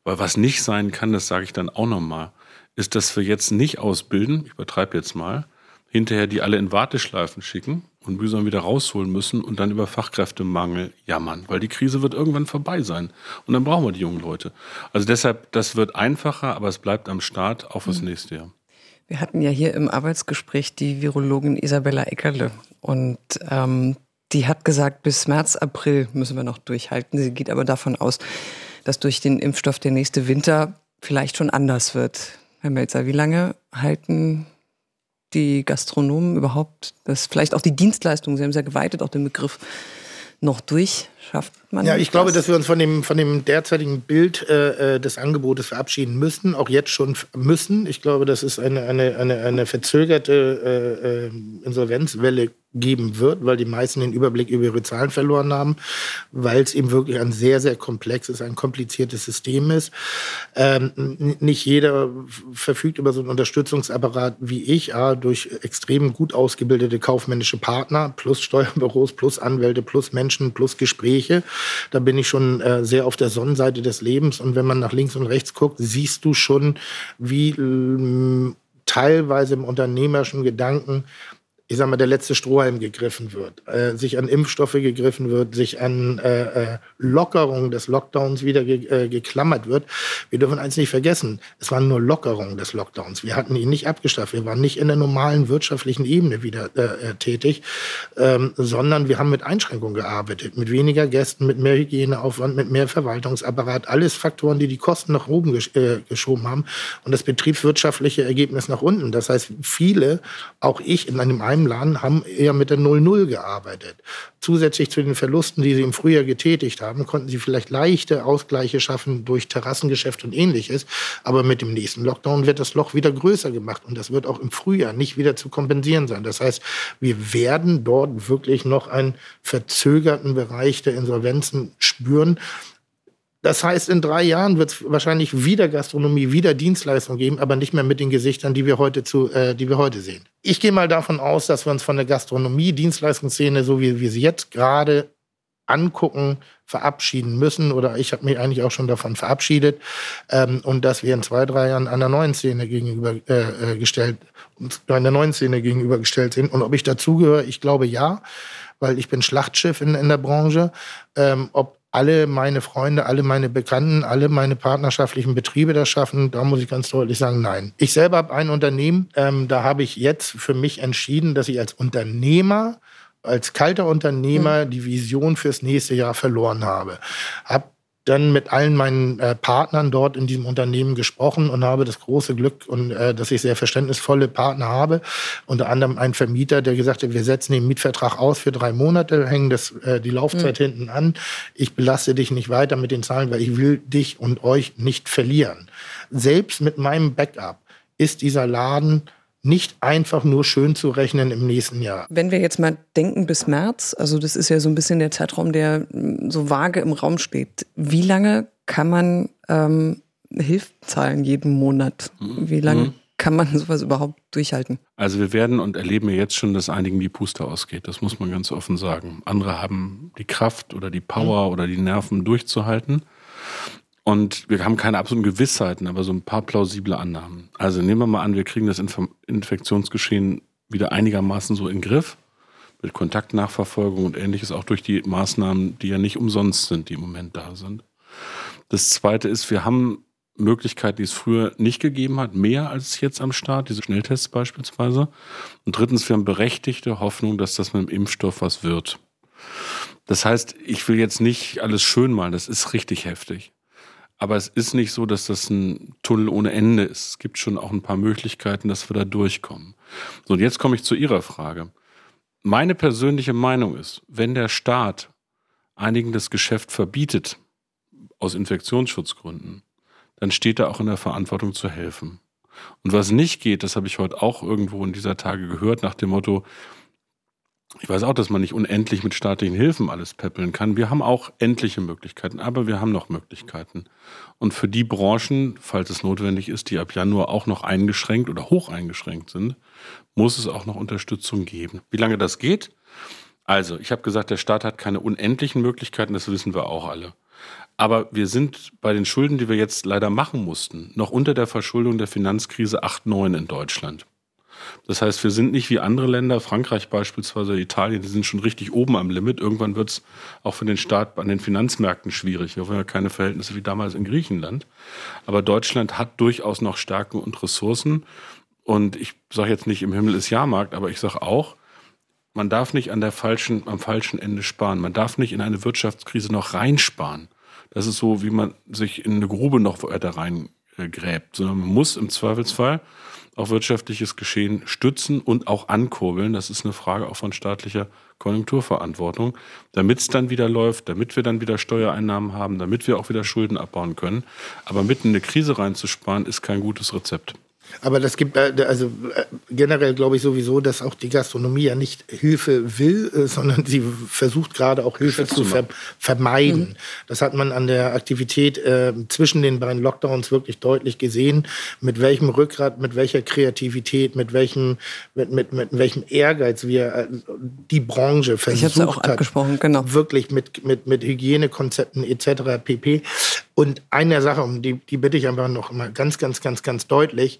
Weil was nicht sein kann, das sage ich dann auch nochmal, ist, dass wir jetzt nicht ausbilden, ich übertreibe jetzt mal, hinterher die alle in Warteschleifen schicken und mühsam wieder rausholen müssen und dann über Fachkräftemangel jammern, weil die Krise wird irgendwann vorbei sein und dann brauchen wir die jungen Leute. Also deshalb, das wird einfacher, aber es bleibt am Start auch fürs mhm. nächste Jahr. Wir hatten ja hier im Arbeitsgespräch die Virologin Isabella Eckerle und ähm, die hat gesagt, bis März, April müssen wir noch durchhalten. Sie geht aber davon aus, dass durch den Impfstoff der nächste Winter vielleicht schon anders wird. Herr Melzer, wie lange halten die Gastronomen überhaupt, das vielleicht auch die Dienstleistungen, Sie haben es ja geweitet, auch den Begriff, noch durch? Schafft man Ja, ich das? glaube, dass wir uns von dem, von dem derzeitigen Bild äh, äh, des Angebotes verabschieden müssen, auch jetzt schon müssen. Ich glaube, das ist eine, eine, eine, eine verzögerte äh, äh Insolvenzwelle geben wird, weil die meisten den Überblick über ihre Zahlen verloren haben, weil es eben wirklich ein sehr, sehr komplexes, ein kompliziertes System ist. Ähm, nicht jeder verfügt über so einen Unterstützungsapparat wie ich, ja, durch extrem gut ausgebildete kaufmännische Partner, plus Steuerbüros, plus Anwälte, plus Menschen, plus Gespräche. Da bin ich schon äh, sehr auf der Sonnenseite des Lebens. Und wenn man nach links und rechts guckt, siehst du schon, wie äh, teilweise im unternehmerischen Gedanken ich sag mal, der letzte Strohhalm gegriffen wird, äh, sich an Impfstoffe gegriffen wird, sich an äh, äh, Lockerung des Lockdowns wieder ge äh, geklammert wird. Wir dürfen eins nicht vergessen, es waren nur Lockerungen des Lockdowns. Wir hatten ihn nicht abgeschafft, wir waren nicht in der normalen wirtschaftlichen Ebene wieder äh, äh tätig, ähm, sondern wir haben mit Einschränkungen gearbeitet, mit weniger Gästen, mit mehr Hygieneaufwand, mit mehr Verwaltungsapparat, alles Faktoren, die die Kosten nach oben gesch äh, geschoben haben und das betriebswirtschaftliche Ergebnis nach unten. Das heißt, viele, auch ich in einem einem Laden haben eher mit der 0-0 gearbeitet. Zusätzlich zu den Verlusten, die sie im Frühjahr getätigt haben, konnten sie vielleicht leichte Ausgleiche schaffen durch Terrassengeschäft und ähnliches. Aber mit dem nächsten Lockdown wird das Loch wieder größer gemacht und das wird auch im Frühjahr nicht wieder zu kompensieren sein. Das heißt, wir werden dort wirklich noch einen verzögerten Bereich der Insolvenzen spüren. Das heißt, in drei Jahren wird es wahrscheinlich wieder Gastronomie, wieder Dienstleistung geben, aber nicht mehr mit den Gesichtern, die wir heute, zu, äh, die wir heute sehen. Ich gehe mal davon aus, dass wir uns von der Gastronomie, Dienstleistungsszene, so wie wir sie jetzt gerade angucken, verabschieden müssen. Oder ich habe mich eigentlich auch schon davon verabschiedet. Ähm, und dass wir in zwei, drei Jahren einer neuen Szene gegenübergestellt, äh, einer neuen Szene gegenübergestellt sind. Und ob ich dazugehöre, ich glaube ja, weil ich bin Schlachtschiff in, in der Branche. Ähm, ob alle meine Freunde, alle meine Bekannten, alle meine partnerschaftlichen Betriebe das schaffen, da muss ich ganz deutlich sagen, nein. Ich selber habe ein Unternehmen, ähm, da habe ich jetzt für mich entschieden, dass ich als Unternehmer, als kalter Unternehmer mhm. die Vision fürs nächste Jahr verloren habe. Hab dann mit allen meinen äh, Partnern dort in diesem Unternehmen gesprochen und habe das große Glück und äh, dass ich sehr verständnisvolle Partner habe. Unter anderem ein Vermieter, der gesagt hat, wir setzen den Mietvertrag aus für drei Monate, hängen das, äh, die Laufzeit mhm. hinten an. Ich belaste dich nicht weiter mit den Zahlen, weil ich will dich und euch nicht verlieren. Selbst mit meinem Backup ist dieser Laden nicht einfach nur schön zu rechnen im nächsten Jahr. Wenn wir jetzt mal denken bis März, also das ist ja so ein bisschen der Zeitraum, der so vage im Raum steht. Wie lange kann man ähm, Hilfen zahlen jeden Monat? Wie lange mhm. kann man sowas überhaupt durchhalten? Also wir werden und erleben ja jetzt schon, dass einigen die Puste ausgeht. Das muss man ganz offen sagen. Andere haben die Kraft oder die Power mhm. oder die Nerven durchzuhalten. Und wir haben keine absoluten Gewissheiten, aber so ein paar plausible Annahmen. Also nehmen wir mal an, wir kriegen das Inf Infektionsgeschehen wieder einigermaßen so in den Griff. Mit Kontaktnachverfolgung und ähnliches, auch durch die Maßnahmen, die ja nicht umsonst sind, die im Moment da sind. Das zweite ist, wir haben Möglichkeiten, die es früher nicht gegeben hat, mehr als jetzt am Start, diese Schnelltests beispielsweise. Und drittens, wir haben berechtigte Hoffnung, dass das mit dem Impfstoff was wird. Das heißt, ich will jetzt nicht alles schön malen, das ist richtig heftig. Aber es ist nicht so, dass das ein Tunnel ohne Ende ist. Es gibt schon auch ein paar Möglichkeiten, dass wir da durchkommen. So, und jetzt komme ich zu Ihrer Frage. Meine persönliche Meinung ist, wenn der Staat einigen das Geschäft verbietet, aus Infektionsschutzgründen, dann steht er auch in der Verantwortung zu helfen. Und was nicht geht, das habe ich heute auch irgendwo in dieser Tage gehört, nach dem Motto, ich weiß auch, dass man nicht unendlich mit staatlichen Hilfen alles peppeln kann. Wir haben auch endliche Möglichkeiten, aber wir haben noch Möglichkeiten. Und für die Branchen, falls es notwendig ist, die ab Januar auch noch eingeschränkt oder hoch eingeschränkt sind, muss es auch noch Unterstützung geben. Wie lange das geht? Also, ich habe gesagt, der Staat hat keine unendlichen Möglichkeiten, das wissen wir auch alle. Aber wir sind bei den Schulden, die wir jetzt leider machen mussten, noch unter der Verschuldung der Finanzkrise 8-9 in Deutschland. Das heißt, wir sind nicht wie andere Länder, Frankreich beispielsweise, Italien, die sind schon richtig oben am Limit. Irgendwann wird es auch für den Staat an den Finanzmärkten schwierig. Wir haben ja keine Verhältnisse wie damals in Griechenland. Aber Deutschland hat durchaus noch Stärken und Ressourcen. Und ich sage jetzt nicht, im Himmel ist Jahrmarkt, aber ich sage auch, man darf nicht an der falschen, am falschen Ende sparen. Man darf nicht in eine Wirtschaftskrise noch reinsparen. Das ist so, wie man sich in eine Grube noch weiter reingräbt, sondern man muss im Zweifelsfall auch wirtschaftliches Geschehen stützen und auch ankurbeln. Das ist eine Frage auch von staatlicher Konjunkturverantwortung, damit es dann wieder läuft, damit wir dann wieder Steuereinnahmen haben, damit wir auch wieder Schulden abbauen können. Aber mitten in eine Krise reinzusparen, ist kein gutes Rezept. Aber das gibt äh, also äh, generell glaube ich sowieso, dass auch die Gastronomie ja nicht Hilfe will, äh, sondern sie versucht gerade auch Hilfe zu ver vermeiden. Mhm. Das hat man an der Aktivität äh, zwischen den beiden Lockdowns wirklich deutlich gesehen, mit welchem Rückgrat, mit welcher Kreativität, mit welchem mit, mit, mit welchem Ehrgeiz wir äh, die Branche versucht auch hat, genau. wirklich mit mit mit Hygienekonzepten etc. pp. Und eine Sache, um die, die bitte ich einfach noch mal ganz, ganz, ganz, ganz deutlich.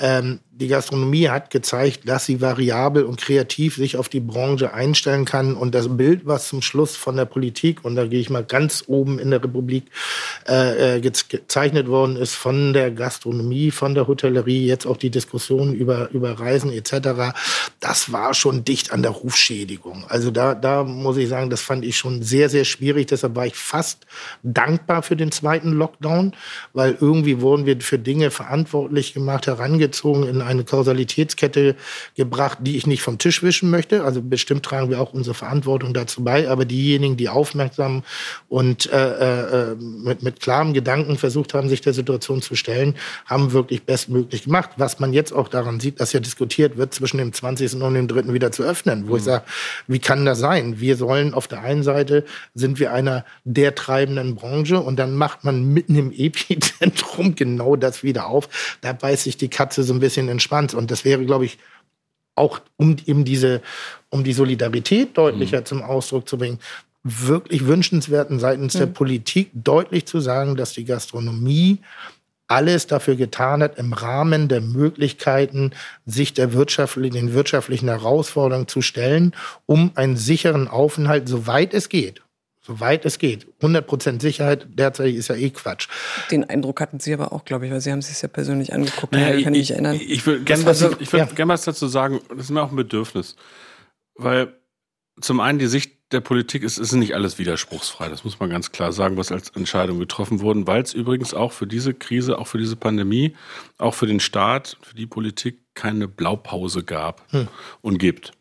Ähm, die Gastronomie hat gezeigt, dass sie variabel und kreativ sich auf die Branche einstellen kann. Und das Bild, was zum Schluss von der Politik, und da gehe ich mal ganz oben in der Republik, äh, äh gezeichnet worden ist von der Gastronomie, von der Hotellerie, jetzt auch die Diskussion über, über Reisen etc., das war schon dicht an der Rufschädigung. Also da, da muss ich sagen, das fand ich schon sehr, sehr schwierig. Deshalb war ich fast dankbar für den zweiten Lockdown, weil irgendwie wurden wir für Dinge verantwortlich gemacht, herangezogen in eine Kausalitätskette gebracht, die ich nicht vom Tisch wischen möchte. Also bestimmt tragen wir auch unsere Verantwortung dazu bei, aber diejenigen, die aufmerksam und äh, äh, mit, mit klarem Gedanken versucht haben, sich der Situation zu stellen, haben wirklich bestmöglich gemacht. Was man jetzt auch daran sieht, dass ja diskutiert wird, zwischen dem 20. und dem 3. wieder zu öffnen, wo mhm. ich sage, wie kann das sein? Wir sollen auf der einen Seite sind wir einer der treibenden Branche und dann macht man mitten im Epizentrum genau das wieder auf. Da beißt sich die Katze so ein bisschen entspannt. Und das wäre, glaube ich, auch um eben diese, um die Solidarität deutlicher mhm. zum Ausdruck zu bringen, wirklich wünschenswerten seitens mhm. der Politik deutlich zu sagen, dass die Gastronomie alles dafür getan hat, im Rahmen der Möglichkeiten, sich der wirtschaftlichen, den wirtschaftlichen Herausforderungen zu stellen, um einen sicheren Aufenthalt, soweit es geht, Soweit es geht. 100% Sicherheit derzeit ist ja eh Quatsch. Den Eindruck hatten Sie aber auch, glaube ich, weil Sie haben sich ja persönlich angeguckt. Naja, ich kann mich erinnern. Ich, ich will gerne was, ja. gern was dazu sagen. Das ist mir auch ein Bedürfnis. Weil zum einen die Sicht der Politik ist, ist nicht alles widerspruchsfrei. Das muss man ganz klar sagen, was als Entscheidung getroffen wurde, weil es übrigens auch für diese Krise, auch für diese Pandemie, auch für den Staat, für die Politik keine Blaupause gab hm. und gibt.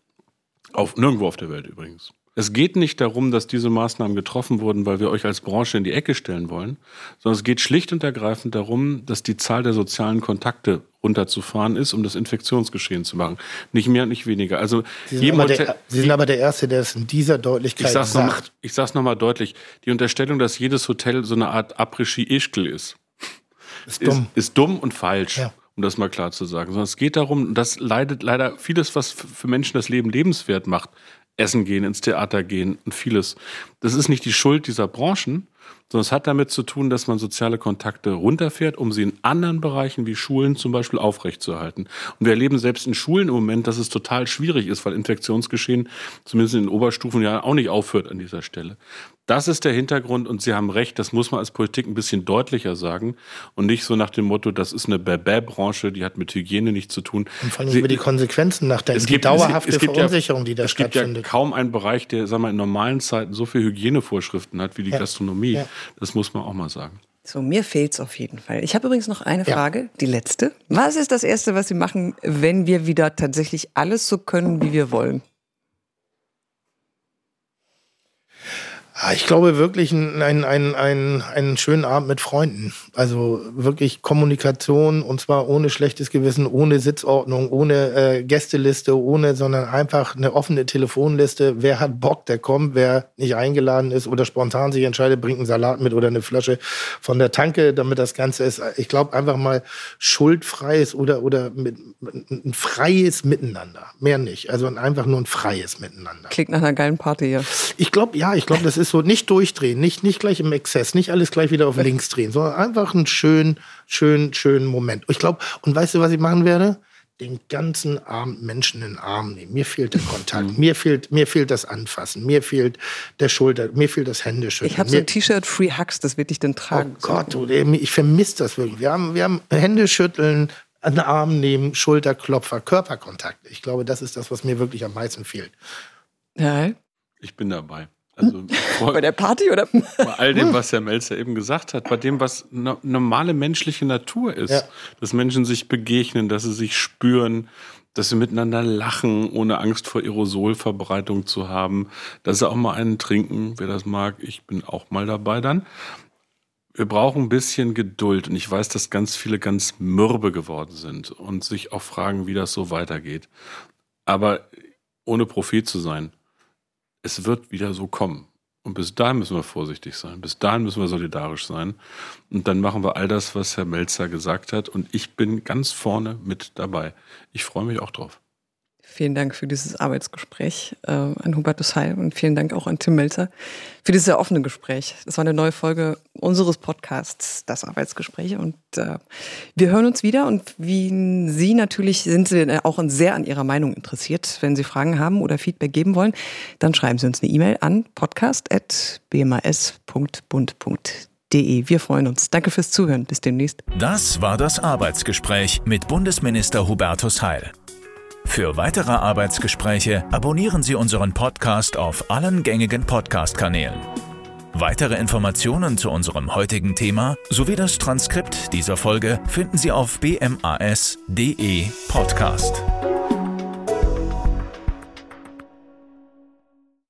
Auf, nirgendwo auf der Welt übrigens. Es geht nicht darum, dass diese Maßnahmen getroffen wurden, weil wir euch als Branche in die Ecke stellen wollen, sondern es geht schlicht und ergreifend darum, dass die Zahl der sozialen Kontakte runterzufahren ist, um das Infektionsgeschehen zu machen. Nicht mehr, nicht weniger. Also Sie sind, aber der, Sie sind aber der Erste, der es in dieser Deutlichkeit ich sag's sagt. Noch ich sage es nochmal deutlich. Die Unterstellung, dass jedes Hotel so eine Art Après-Ski-Ischkel ist, ist dumm. Ist, ist dumm und falsch. Ja um das mal klar zu sagen. Sondern es geht darum, das leidet leider vieles, was für Menschen das Leben lebenswert macht, essen gehen, ins Theater gehen und vieles. Das ist nicht die Schuld dieser Branchen, sondern es hat damit zu tun, dass man soziale Kontakte runterfährt, um sie in anderen Bereichen wie Schulen zum Beispiel aufrechtzuerhalten. Und wir erleben selbst in Schulen im Moment, dass es total schwierig ist, weil Infektionsgeschehen zumindest in den Oberstufen ja auch nicht aufhört an dieser Stelle. Das ist der Hintergrund und Sie haben recht, das muss man als Politik ein bisschen deutlicher sagen und nicht so nach dem Motto, das ist eine Bäbä-Branche, die hat mit Hygiene nichts zu tun. Und vor allem Sie, über die Konsequenzen nachdenken, es gibt, die dauerhafte es gibt, Verunsicherung, die da es stattfindet. Es gibt ja kaum einen Bereich, der sagen wir, in normalen Zeiten so viele Hygienevorschriften hat wie die ja. Gastronomie. Ja. Das muss man auch mal sagen. So, mir fehlt es auf jeden Fall. Ich habe übrigens noch eine Frage, ja. die letzte. Was ist das Erste, was Sie machen, wenn wir wieder tatsächlich alles so können, wie wir wollen? Ah, ich glaube wirklich einen, einen, einen, einen schönen Abend mit Freunden. Also wirklich Kommunikation und zwar ohne schlechtes Gewissen, ohne Sitzordnung, ohne äh, Gästeliste, ohne, sondern einfach eine offene Telefonliste. Wer hat Bock, der kommt. Wer nicht eingeladen ist oder spontan sich entscheidet, bringt einen Salat mit oder eine Flasche von der Tanke, damit das Ganze ist. Ich glaube einfach mal schuldfreies oder, oder mit, ein freies Miteinander. Mehr nicht. Also einfach nur ein freies Miteinander. Klingt nach einer geilen Party, ja. Ich glaube, ja, ich glaube, das ist ist so nicht durchdrehen, nicht, nicht gleich im Exzess, nicht alles gleich wieder auf links drehen, sondern einfach einen schönen, schönen, schönen Moment. Ich glaube, und weißt du, was ich machen werde? Den ganzen Abend Menschen in den Arm nehmen. Mir fehlt der Kontakt, mir fehlt, mir fehlt das Anfassen, mir fehlt der Schulter, mir fehlt das Händeschütteln. Ich habe so ein T-Shirt Free Hugs, das wird ich denn tragen. Oh Gott, du, ich vermisse das wirklich. Wir haben, wir haben Händeschütteln, an den Arm nehmen, Schulterklopfer, Körperkontakt. Ich glaube, das ist das, was mir wirklich am meisten fehlt. Ja. Ich bin dabei. Also bei der Party oder? Bei all dem, was Herr Melzer eben gesagt hat, bei dem, was no normale menschliche Natur ist, ja. dass Menschen sich begegnen, dass sie sich spüren, dass sie miteinander lachen, ohne Angst vor Aerosolverbreitung zu haben, dass sie auch mal einen trinken, wer das mag. Ich bin auch mal dabei dann. Wir brauchen ein bisschen Geduld und ich weiß, dass ganz viele ganz mürbe geworden sind und sich auch fragen, wie das so weitergeht. Aber ohne Prophet zu sein, es wird wieder so kommen. Und bis dahin müssen wir vorsichtig sein. Bis dahin müssen wir solidarisch sein. Und dann machen wir all das, was Herr Melzer gesagt hat. Und ich bin ganz vorne mit dabei. Ich freue mich auch drauf. Vielen Dank für dieses Arbeitsgespräch äh, an Hubertus Heil und vielen Dank auch an Tim Melzer für dieses sehr offene Gespräch. Das war eine neue Folge unseres Podcasts, das Arbeitsgespräch. Und äh, wir hören uns wieder. Und wie Sie natürlich sind Sie auch sehr an Ihrer Meinung interessiert. Wenn Sie Fragen haben oder Feedback geben wollen, dann schreiben Sie uns eine E-Mail an podcast.bmas.bund.de. Wir freuen uns. Danke fürs Zuhören. Bis demnächst. Das war das Arbeitsgespräch mit Bundesminister Hubertus Heil. Für weitere Arbeitsgespräche abonnieren Sie unseren Podcast auf allen gängigen Podcast-Kanälen. Weitere Informationen zu unserem heutigen Thema sowie das Transkript dieser Folge finden Sie auf bmas.de Podcast.